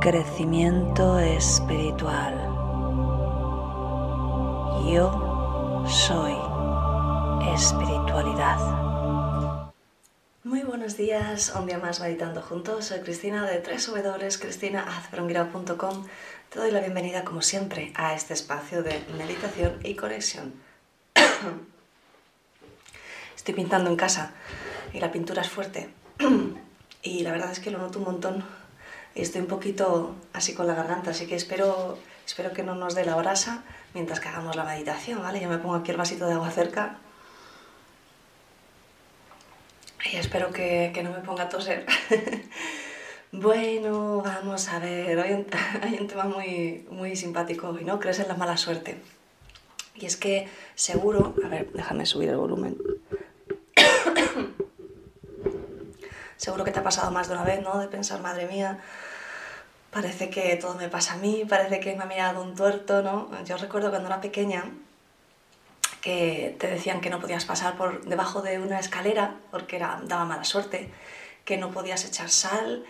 crecimiento espiritual. Yo soy espiritualidad. Muy buenos días, un día más meditando juntos. Soy Cristina de www.cristinahazbronguira.com. Te doy la bienvenida, como siempre, a este espacio de meditación y conexión. Estoy pintando en casa y la pintura es fuerte. Y la verdad es que lo noto un montón estoy un poquito así con la garganta, así que espero, espero que no nos dé la brasa mientras que hagamos la meditación, ¿vale? Yo me pongo aquí el vasito de agua cerca y espero que, que no me ponga a toser. bueno, vamos a ver, hay un tema muy, muy simpático hoy, ¿no? Crees en la mala suerte. Y es que seguro, a ver, déjame subir el volumen. seguro que te ha pasado más de una vez, ¿no? De pensar, madre mía, parece que todo me pasa a mí, parece que me ha mirado un tuerto, ¿no? Yo recuerdo cuando era pequeña que te decían que no podías pasar por debajo de una escalera porque era, daba mala suerte, que no podías echar sal,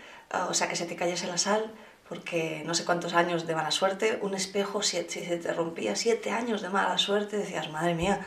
o sea, que se te cayese la sal porque no sé cuántos años de mala suerte, un espejo, si, se te rompía siete años de mala suerte, decías, madre mía,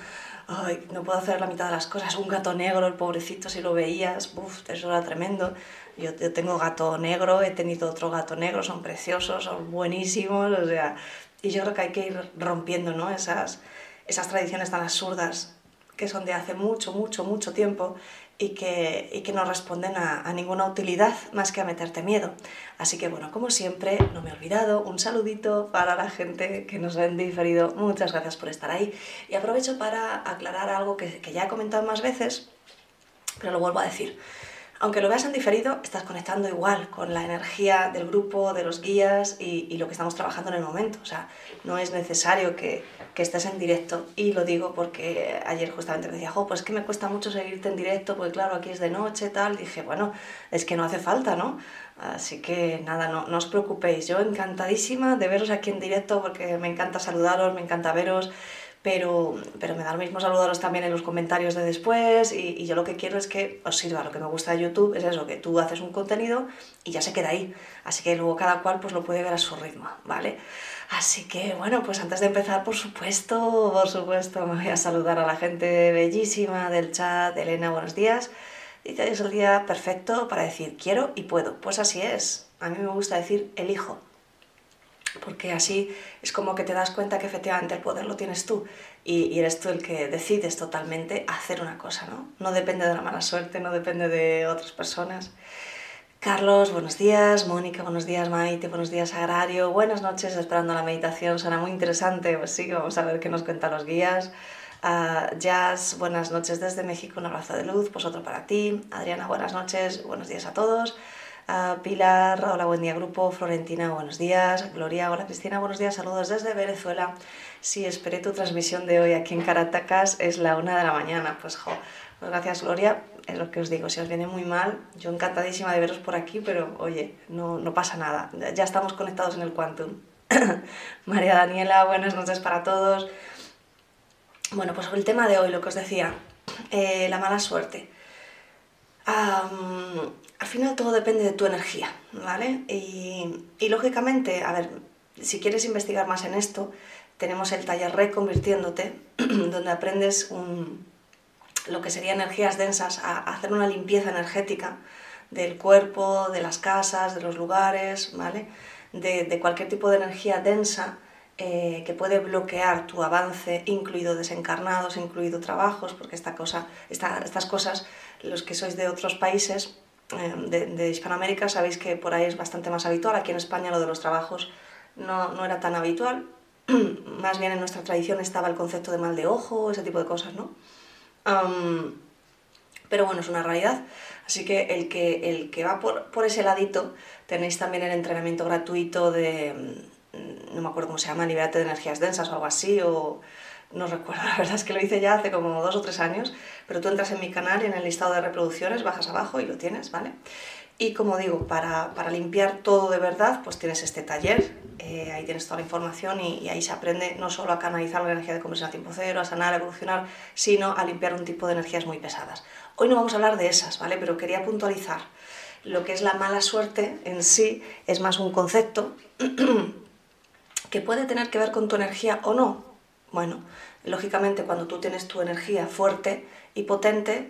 ay, no puedo hacer la mitad de las cosas, un gato negro, el pobrecito, si lo veías, uff, eso era tremendo. Yo, yo, tengo gato negro, he tenido otro gato negro, son preciosos, son buenísimos, o sea, y yo creo que hay que ir rompiendo, ¿no? Esas, esas tradiciones tan absurdas que son de hace mucho, mucho, mucho tiempo y que, y que no responden a, a, ninguna utilidad más que a meterte miedo. Así que bueno, como siempre, no me he olvidado, un saludito para la gente que nos ha diferido. Muchas gracias por estar ahí. Y aprovecho para aclarar algo que, que ya he comentado más veces, pero lo vuelvo a decir. Aunque lo veas en diferido, estás conectando igual con la energía del grupo, de los guías y, y lo que estamos trabajando en el momento. O sea, no es necesario que, que estés en directo. Y lo digo porque ayer justamente me decía, jo, pues que me cuesta mucho seguirte en directo, porque claro, aquí es de noche, tal. dije, bueno, es que no hace falta, ¿no? Así que nada, no, no os preocupéis. Yo encantadísima de veros aquí en directo porque me encanta saludaros, me encanta veros pero, pero me da lo mismo saludaros también en los comentarios de después y, yo lo que quiero es que os sirva. Lo que me gusta de YouTube es eso, que tú haces un contenido y ya se queda ahí. Así que luego cada cual pues lo puede ver a su ritmo, ¿vale? Así que bueno, pues antes de empezar, por supuesto, por supuesto, me voy a saludar a la gente bellísima del chat. Elena, buenos días. Dice, es el día perfecto para decir quiero y puedo. Pues así es. A mí me gusta decir elijo porque así es como que te das cuenta que efectivamente el poder lo tienes tú y, eres tú el que decides totalmente hacer una cosa, ¿no? No depende de la mala suerte, no depende de otras personas. Carlos, buenos días. Mónica, buenos días. Maite, buenos días. Agrario, buenas noches. Esperando la meditación, suena muy interesante. Pues sí, vamos a ver qué nos cuentan los guías. Uh, Jazz, buenas noches desde México, un abrazo de luz, pues otro para ti. Adriana, buenas noches, buenos días a todos. Uh, Pilar, hola, buen día grupo. Florentina, buenos días. Gloria, hola Cristina, buenos días. Saludos desde Venezuela. Sí, esperé tu transmisión de hoy aquí en Caracas, es la una de la mañana. Pues, jo, pues gracias Gloria. Es lo que os digo, si os viene muy mal, yo encantadísima de veros por aquí, pero oye, no, no pasa nada. Ya estamos conectados en el Quantum. María Daniela, buenas noches para todos. Bueno, pues sobre el tema de hoy, lo que os decía, eh, la mala suerte. Al final todo depende de tu energía, ¿vale? Y, lógicamente, a ver, si quieres investigar más en esto, tenemos el taller Reconvirtiéndote, donde aprendes lo que serían energías densas, a, hacer una limpieza energética del cuerpo, de las casas, de los lugares, ¿vale? De, cualquier tipo de energía densa eh, que puede bloquear tu avance, incluido desencarnados, incluido trabajos, porque esta cosa, esta, estas cosas, los que sois de otros países de, de, Hispanoamérica, sabéis que por ahí es bastante más habitual. Aquí en España lo de los trabajos no, no era tan habitual. más bien en nuestra tradición estaba el concepto de mal de ojo, ese tipo de cosas, ¿no? Pero bueno, es una realidad. Así que el que, el que va por, por ese ladito, tenéis también el entrenamiento gratuito de, mm, no me acuerdo cómo se llama, Liberate de Energías Densas o algo así, o no recuerdo, la verdad es que lo hice ya hace como dos o tres años, pero tú entras en mi canal y en el listado de reproducciones bajas abajo y lo tienes, ¿vale? Y como digo, para, para limpiar todo de verdad, pues tienes este taller, eh, ahí tienes toda la información y, ahí se aprende no solo a canalizar la energía de conversión a tiempo cero, a sanar, a evolucionar, sino a limpiar un tipo de energías muy pesadas. Hoy no vamos a hablar de esas, ¿vale? Pero quería puntualizar. Lo que es la mala suerte en sí es más un concepto que puede tener que ver con tu energía o no. Bueno, lógicamente cuando tú tienes tu energía fuerte y potente,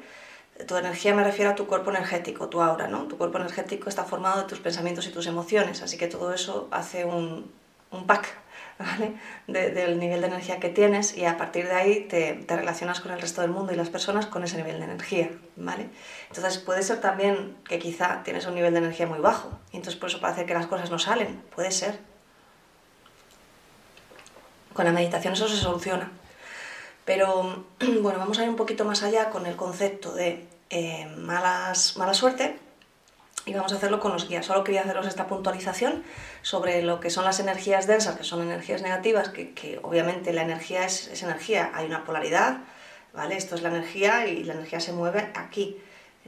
tu energía me refiero a tu cuerpo energético, tu aura, ¿no? Tu cuerpo energético está formado de tus pensamientos y tus emociones, así que todo eso hace un, un pack ¿vale? del nivel de energía que tienes y a partir de ahí te, te, relacionas con el resto del mundo y las personas con ese nivel de energía, ¿vale? Entonces puede ser también que quizá tienes un nivel de energía muy bajo y entonces por eso parece que las cosas no salen, puede ser. Con la meditación eso se soluciona. Pero bueno, vamos a ir un poquito más allá con el concepto de eh, malas, mala suerte y vamos a hacerlo con los guías. Solo quería haceros esta puntualización sobre lo que son las energías densas, que son energías negativas, que, que obviamente la energía es, es, energía, hay una polaridad, ¿vale? Esto es la energía y la energía se mueve aquí.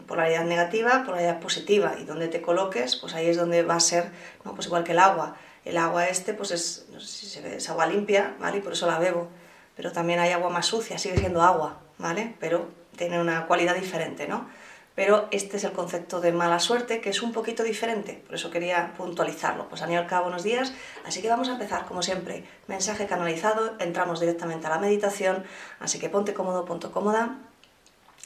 Polaridad negativa, polaridad positiva, y donde te coloques, pues ahí es donde va a ser, ¿no? pues igual que el agua. El agua este, pues es, no sé si se ve, es agua limpia, ¿vale? Y por eso la bebo. Pero también hay agua más sucia, sigue siendo agua, ¿vale? Pero tiene una cualidad diferente, ¿no? pero este es el concepto de mala suerte, que es un poquito diferente, por eso quería puntualizarlo. Pues Aniolka, buenos días, así que vamos a empezar, como siempre, mensaje canalizado, entramos directamente a la meditación, así que ponte cómodo, ponte cómoda,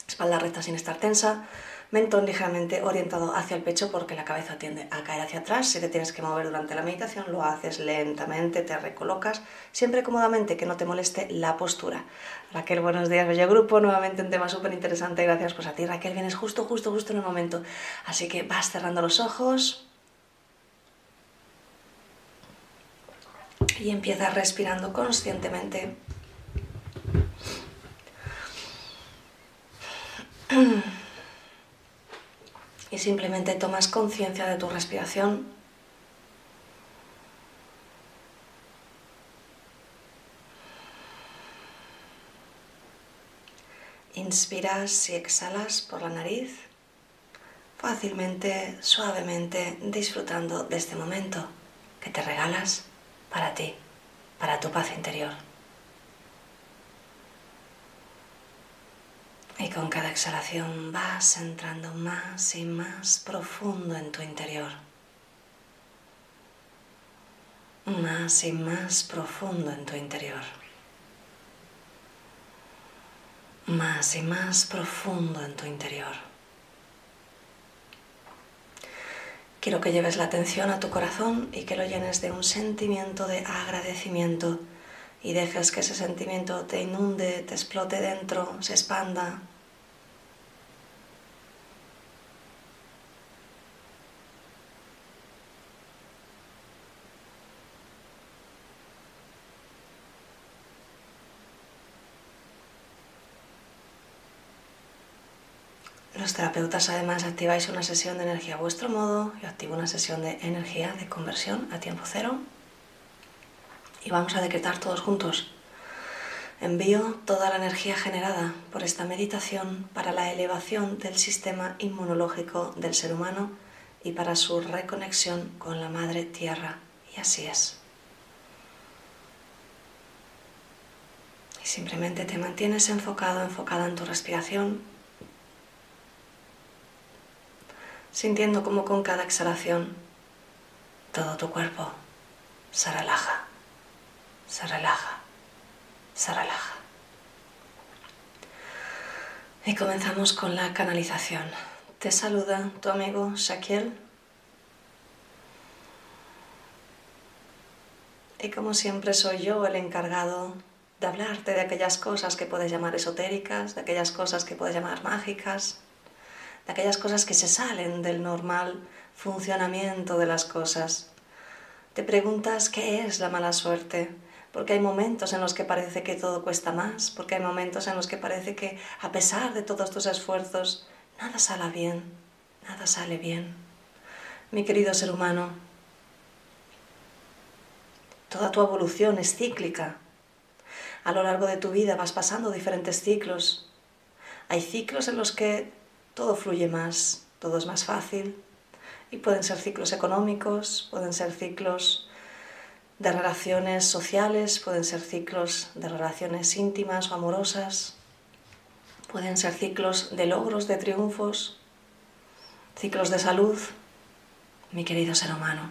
espalda recta sin estar tensa, mentón ligeramente orientado hacia el pecho porque la cabeza tiende a caer hacia atrás. Si te tienes que mover durante la meditación, lo haces lentamente, te recolocas, siempre cómodamente, que no te moleste la postura. Raquel, buenos días, bello grupo, nuevamente un tema súper interesante, gracias pues a ti Raquel, vienes justo, justo, justo en el momento. Así que vas cerrando los ojos. Y empiezas respirando conscientemente. y simplemente tomas conciencia de tu respiración. Inspiras y exhalas por la nariz, fácilmente, suavemente, disfrutando de este momento que te regalas para ti, para tu paz interior. Y con cada exhalación vas entrando más y más profundo en tu interior. Más y más profundo en tu interior. Más y más profundo en tu interior. Quiero que lleves la atención a tu corazón y que lo llenes de un sentimiento de agradecimiento y dejes que ese sentimiento te inunde, te explote dentro, se expanda. Los terapeutas además activáis una sesión de energía a vuestro modo, yo activo una sesión de energía de conversión a tiempo cero y vamos a decretar todos juntos. Envío toda la energía generada por esta meditación para la elevación del sistema inmunológico del ser humano y para su reconexión con la Madre Tierra. Y así es. Y simplemente te mantienes enfocado, enfocada en tu respiración, sintiendo como con cada exhalación todo tu cuerpo se relaja se relaja, se relaja. Y comenzamos con la canalización. Te saluda tu amigo Shaquiel. Y como siempre soy yo el encargado de hablarte de aquellas cosas que puedes llamar esotéricas, de aquellas cosas que puedes llamar mágicas, de aquellas cosas que se salen del normal funcionamiento de las cosas. Te preguntas qué es la mala suerte, porque hay momentos en los que parece que todo cuesta más, porque hay momentos en los que parece que a pesar de todos tus esfuerzos, nada sale bien, nada sale bien. Mi querido ser humano, toda tu evolución es cíclica. A lo largo de tu vida vas pasando diferentes ciclos. Hay ciclos en los que todo fluye más, todo es más fácil. Y pueden ser ciclos económicos, pueden ser ciclos de relaciones sociales, pueden ser ciclos de relaciones íntimas o amorosas, pueden ser ciclos de logros, de triunfos, ciclos de salud, mi querido ser humano.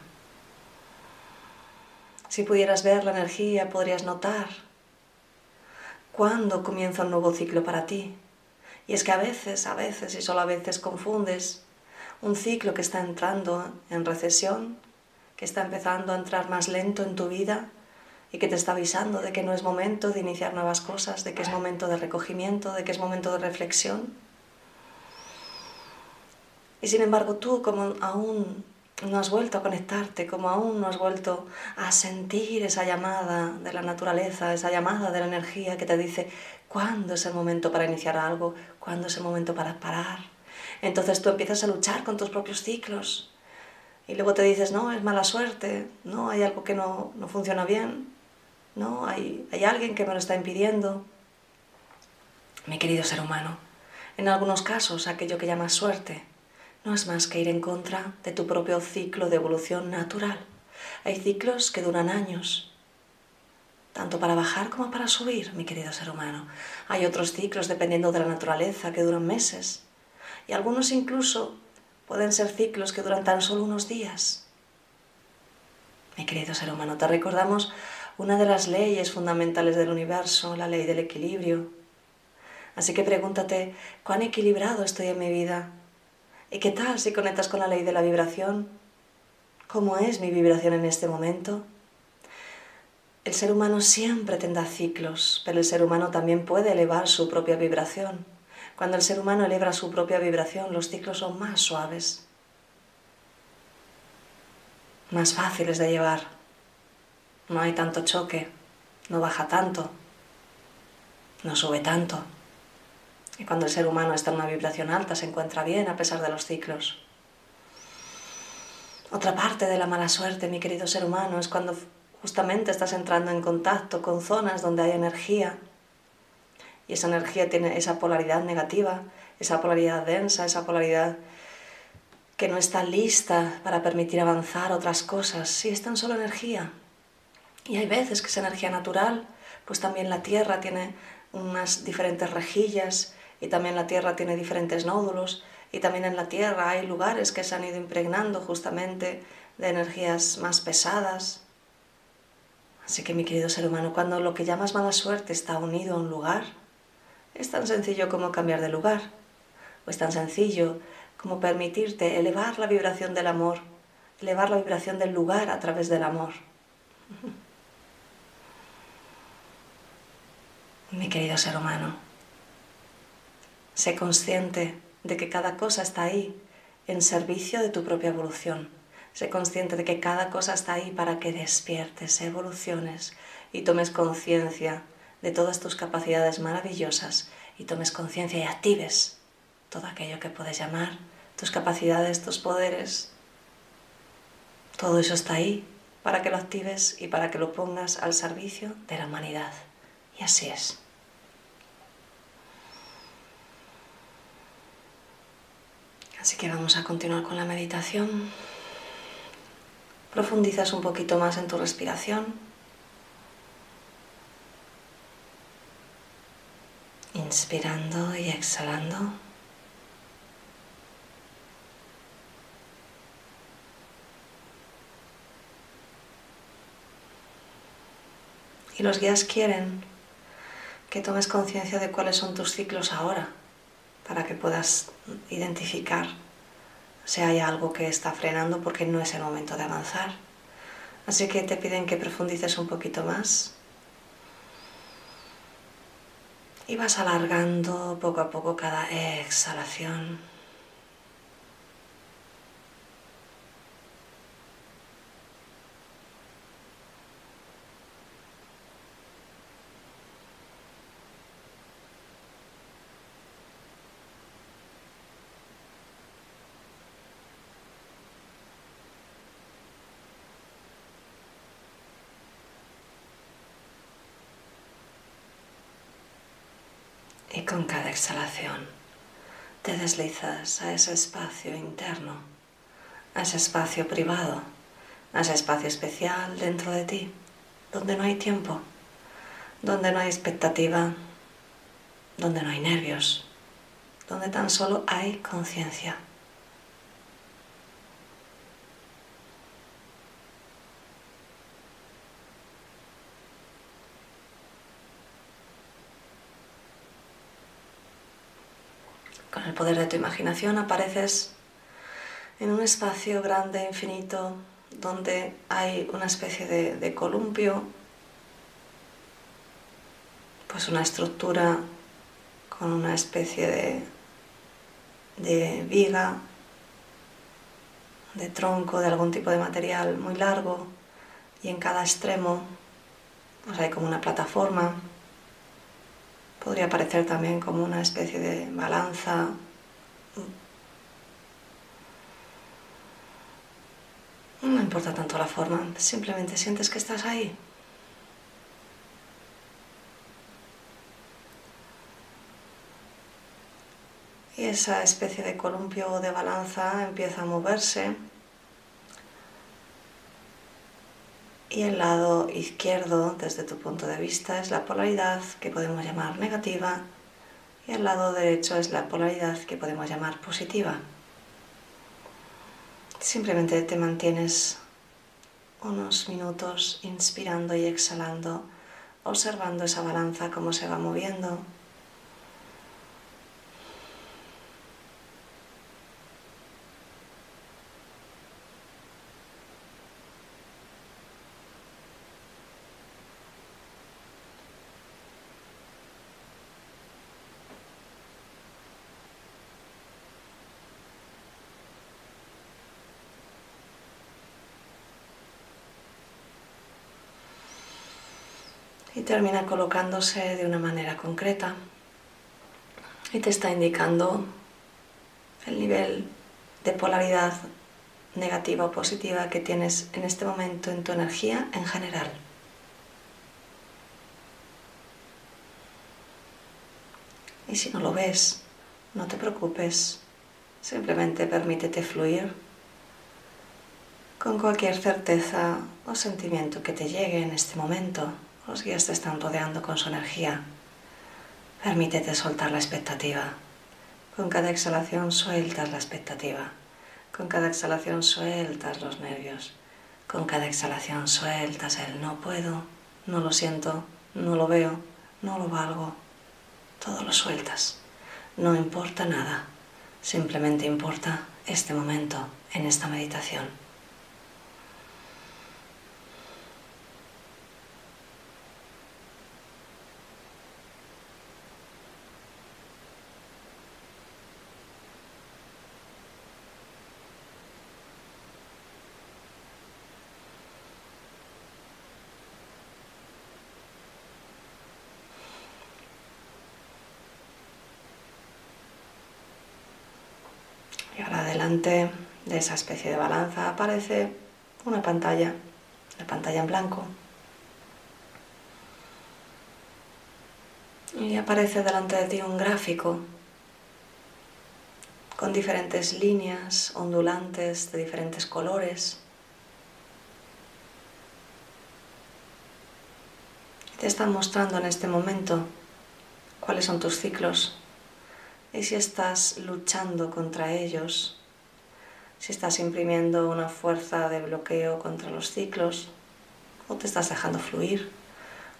Si pudieras ver la energía, podrías notar cuándo comienza un nuevo ciclo para ti. Y es que a veces, a veces y solo a veces confundes un ciclo que está entrando en recesión que está empezando a entrar más lento en tu vida y que te está avisando de que no es momento de iniciar nuevas cosas, de que es momento de recogimiento, de que es momento de reflexión. Y sin embargo tú como aún no has vuelto a conectarte, como aún no has vuelto a sentir esa llamada de la naturaleza, esa llamada de la energía que te dice cuándo es el momento para iniciar algo, cuándo es el momento para parar. Entonces tú empiezas a luchar con tus propios ciclos, y luego te dices, no, es mala suerte, no, hay algo que no, no funciona bien, no, hay, hay alguien que me lo está impidiendo. Mi querido ser humano, en algunos casos aquello que llamas suerte no es más que ir en contra de tu propio ciclo de evolución natural. Hay ciclos que duran años, tanto para bajar como para subir, mi querido ser humano. Hay otros ciclos, dependiendo de la naturaleza, que duran meses. Y algunos incluso Pueden ser ciclos que duran tan solo unos días. Mi querido ser humano, te recordamos una de las leyes fundamentales del universo, la ley del equilibrio. Así que pregúntate, ¿cuán equilibrado estoy en mi vida? ¿Y qué tal si conectas con la ley de la vibración? ¿Cómo es mi vibración en este momento? El ser humano siempre tendrá ciclos, pero el ser humano también puede elevar su propia vibración. Cuando el ser humano eleva su propia vibración, los ciclos son más suaves, más fáciles de llevar. No hay tanto choque, no baja tanto, no sube tanto. Y cuando el ser humano está en una vibración alta, se encuentra bien a pesar de los ciclos. Otra parte de la mala suerte, mi querido ser humano, es cuando justamente estás entrando en contacto con zonas donde hay energía y esa energía tiene esa polaridad negativa, esa polaridad densa, esa polaridad que no está lista para permitir avanzar otras cosas. Sí, es tan solo energía. Y hay veces que esa energía natural, pues también la Tierra tiene unas diferentes rejillas y también la Tierra tiene diferentes nódulos y también en la Tierra hay lugares que se han ido impregnando justamente de energías más pesadas. Así que mi querido ser humano, cuando lo que llamas mala suerte está unido a un lugar, es tan sencillo como cambiar de lugar, o es tan sencillo como permitirte elevar la vibración del amor, elevar la vibración del lugar a través del amor. Mi querido ser humano, sé consciente de que cada cosa está ahí en servicio de tu propia evolución. Sé consciente de que cada cosa está ahí para que despiertes, evoluciones y tomes conciencia de todas tus capacidades maravillosas y tomes conciencia y actives todo aquello que puedes llamar tus capacidades, tus poderes. Todo eso está ahí para que lo actives y para que lo pongas al servicio de la humanidad. Y así es. Así que vamos a continuar con la meditación. Profundizas un poquito más en tu respiración. Y exhalando. Y los guías quieren que tomes conciencia de cuáles son tus ciclos ahora, para que puedas identificar si hay algo que está frenando porque no es el momento de avanzar. Así que te piden que profundices un poquito más y vas alargando poco a poco cada exhalación. Y con cada exhalación te deslizas a ese espacio interno, a ese espacio privado, a ese espacio especial dentro de ti, donde no hay tiempo, donde no hay expectativa, donde no hay nervios, donde tan solo hay conciencia. Poder de tu imaginación apareces en un espacio grande, infinito, donde hay una especie de, columpio, pues una estructura con una especie de, de viga, de tronco, de algún tipo de material muy largo y en cada extremo pues hay como una plataforma. Podría parecer también como una especie de balanza. No importa tanto la forma, simplemente sientes que estás ahí. y esa especie de columpio o de balanza empieza a moverse y el lado izquierdo desde tu punto de vista es la polaridad que podemos llamar negativa y el lado derecho es la polaridad que podemos llamar positiva. Simplemente te mantienes unos minutos inspirando y exhalando, observando esa balanza cómo se va moviendo. Termina colocándose de una manera concreta y te está indicando el nivel de polaridad negativa o positiva que tienes en este momento en tu energía en general. Y si no lo ves, no te preocupes, simplemente permítete fluir con cualquier certeza o sentimiento que te llegue en este momento. Los guías te están rodeando con su energía. Permítete soltar la expectativa. Con cada exhalación sueltas la expectativa. Con cada exhalación sueltas los nervios. Con cada exhalación sueltas el no puedo, no lo siento, no lo veo, no lo valgo. Todo lo sueltas. No importa nada. Simplemente importa este momento en esta meditación. Y ahora delante de esa especie de balanza aparece una pantalla, la pantalla en blanco. Y aparece delante de ti un gráfico con diferentes líneas ondulantes de diferentes colores. Te están mostrando en este momento cuáles son tus ciclos y si estás luchando contra ellos, si estás imprimiendo una fuerza de bloqueo contra los ciclos o te estás dejando fluir.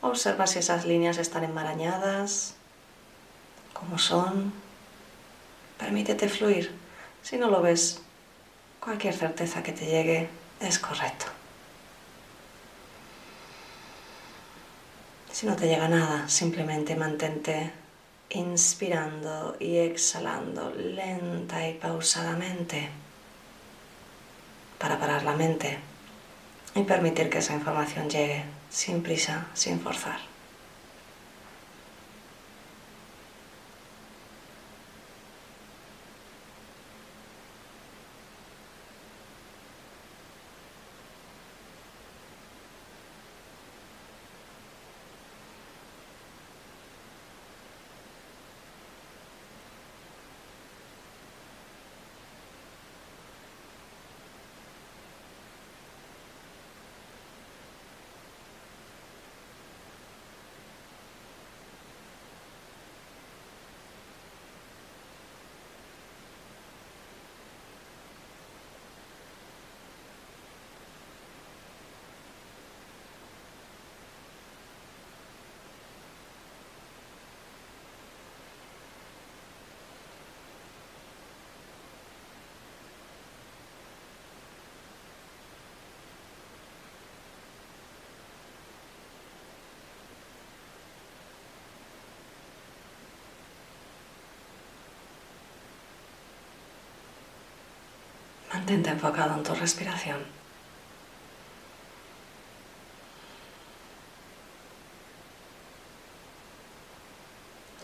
Observa si esas líneas están enmarañadas, cómo son. Permítete fluir. Si no lo ves, cualquier certeza que te llegue es correcto. Si no te llega nada, simplemente mantente inspirando y exhalando lenta y pausadamente para parar la mente y permitir que esa información llegue sin prisa, sin forzar. Mantente enfocado en tu respiración.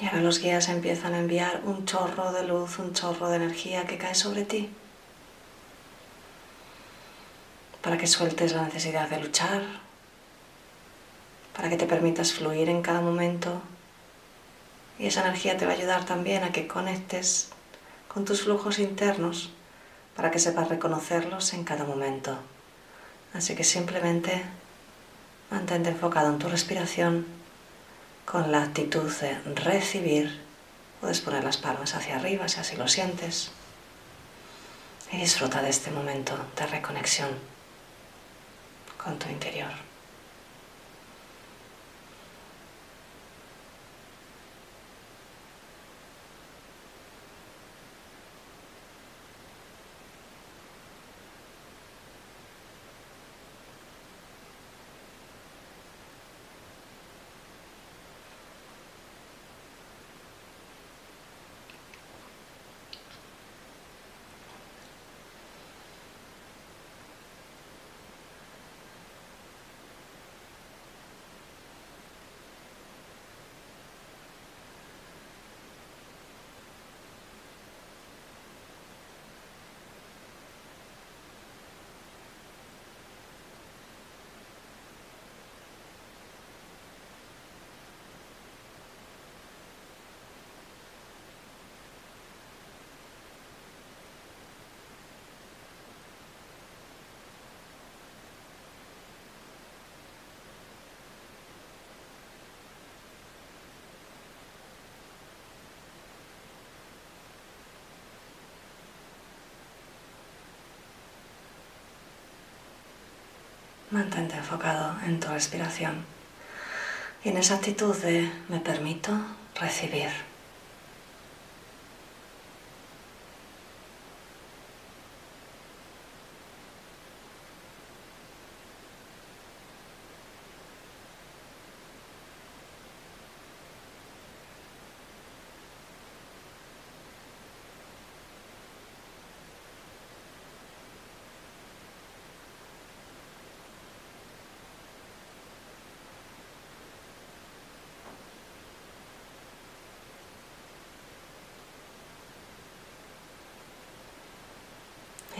Y ahora los guías empiezan a enviar un chorro de luz, un chorro de energía que cae sobre ti. Para que sueltes la necesidad de luchar, para que te permitas fluir en cada momento. Y esa energía te va a ayudar también a que conectes con tus flujos internos para que sepas reconocerlos en cada momento. Así que simplemente mantente enfocado en tu respiración con la actitud de recibir. Puedes poner las palmas hacia arriba si así lo sientes. Y disfruta de este momento de reconexión con tu interior. Mantente enfocado en tu respiración y en esa actitud de me permito recibir.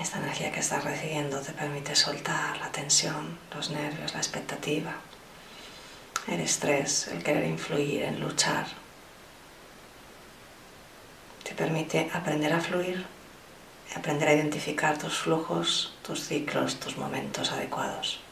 esta energía que estás recibiendo te permite soltar la tensión, los nervios, la expectativa, el estrés, el querer influir, en luchar. Te permite aprender a fluir, aprender a identificar tus flujos, tus ciclos, tus momentos adecuados.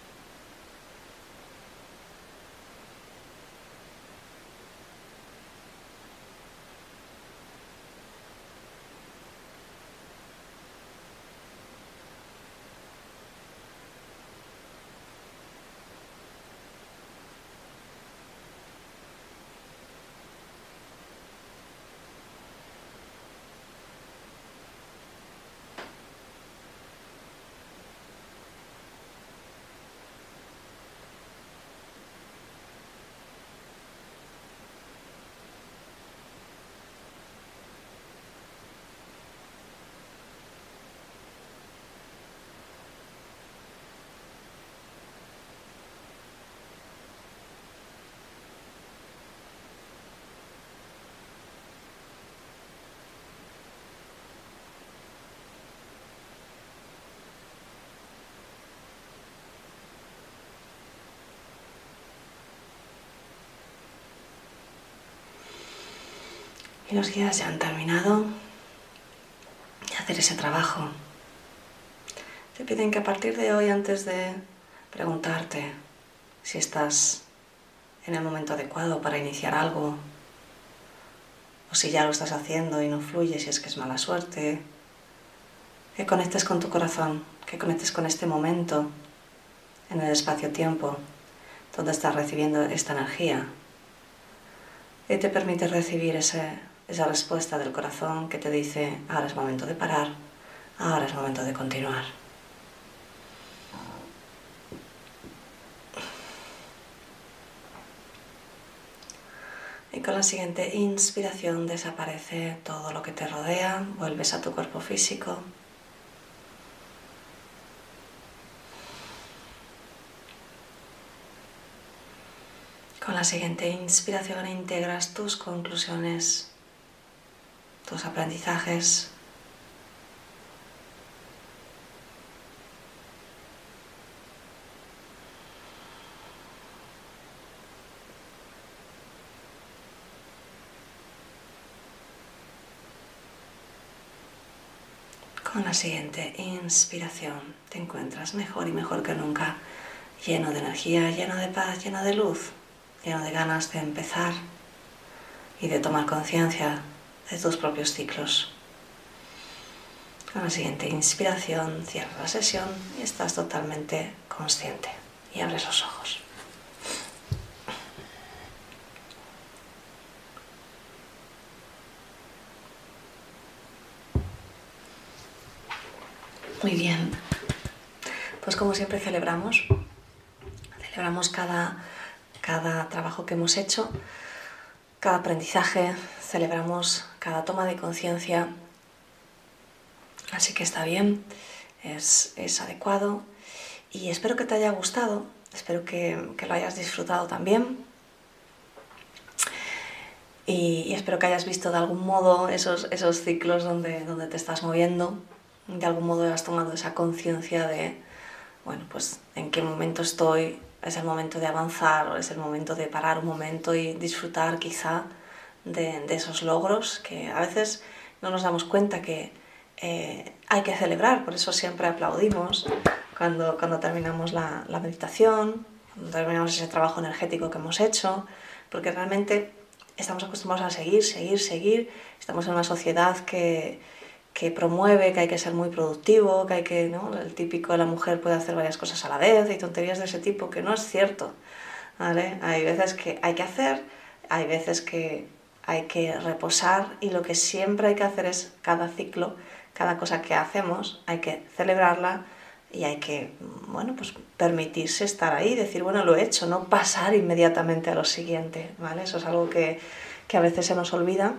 Y los guías ya han terminado de hacer ese trabajo. Te piden que a partir de hoy, antes de preguntarte si estás en el momento adecuado para iniciar algo, o si ya lo estás haciendo y no fluye, si es que es mala suerte, que conectes con tu corazón, que conectes con este momento en el espacio-tiempo donde estás recibiendo esta energía y te permite recibir ese esa respuesta del corazón que te dice, ahora es momento de parar, ahora es momento de continuar. Y con la siguiente inspiración desaparece todo lo que te rodea, vuelves a tu cuerpo físico. Con la siguiente inspiración integras tus conclusiones tus aprendizajes. Con la siguiente inspiración te encuentras mejor y mejor que nunca, lleno de energía, lleno de paz, lleno de luz lleno de ganas de empezar y de tomar conciencia de tus propios ciclos. Con la siguiente inspiración cierras la sesión y estás totalmente consciente y abres los ojos. Muy bien, pues como siempre celebramos, celebramos cada cada trabajo que hemos hecho, cada aprendizaje, celebramos cada toma de conciencia. Así que está bien, es, adecuado y espero que te haya gustado, espero que, lo hayas disfrutado también. Y, espero que hayas visto de algún modo esos, esos ciclos donde, donde te estás moviendo, de algún modo has tomado esa conciencia de, bueno, pues en qué momento estoy, es el momento de avanzar o es el momento de parar un momento y disfrutar quizá de, esos logros que a veces no nos damos cuenta que eh, hay que celebrar, por eso siempre aplaudimos cuando, cuando terminamos la, la meditación, cuando terminamos ese trabajo energético que hemos hecho, porque realmente estamos acostumbrados a seguir, seguir, seguir, estamos en una sociedad que, que promueve que hay que ser muy productivo, que hay que, ¿no? El típico de la mujer puede hacer varias cosas a la vez y tonterías de ese tipo, que no es cierto, ¿vale? Hay veces que hay que hacer, hay veces que hay que reposar y lo que siempre hay que hacer es cada ciclo, cada cosa que hacemos, hay que celebrarla y hay que, bueno, pues permitirse estar ahí, decir, bueno, lo he hecho, no pasar inmediatamente a lo siguiente, ¿vale? Eso es algo que, que a veces se nos olvida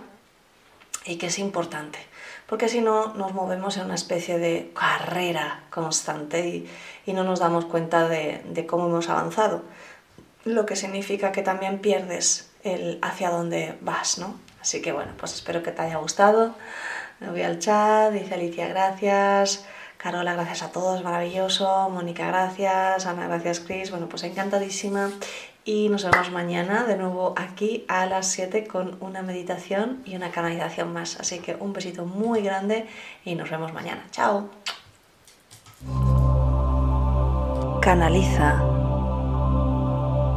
y que es importante porque si no nos movemos en una especie de carrera constante y, no nos damos cuenta de, cómo hemos avanzado, lo que significa que también pierdes el hacia dónde vas, ¿no? Así que bueno, pues espero que te haya gustado. Me voy al chat, dice Alicia, gracias. Carola, gracias a todos, maravilloso. Mónica, gracias. Ana, gracias, Chris. Bueno, pues encantadísima y nos vemos mañana de nuevo aquí a las 7 con una meditación y una canalización más. Así que un besito muy grande y nos vemos mañana. Chao. Canaliza.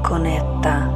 Conecta.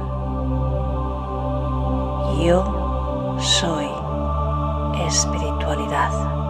Yo soy espiritualidad.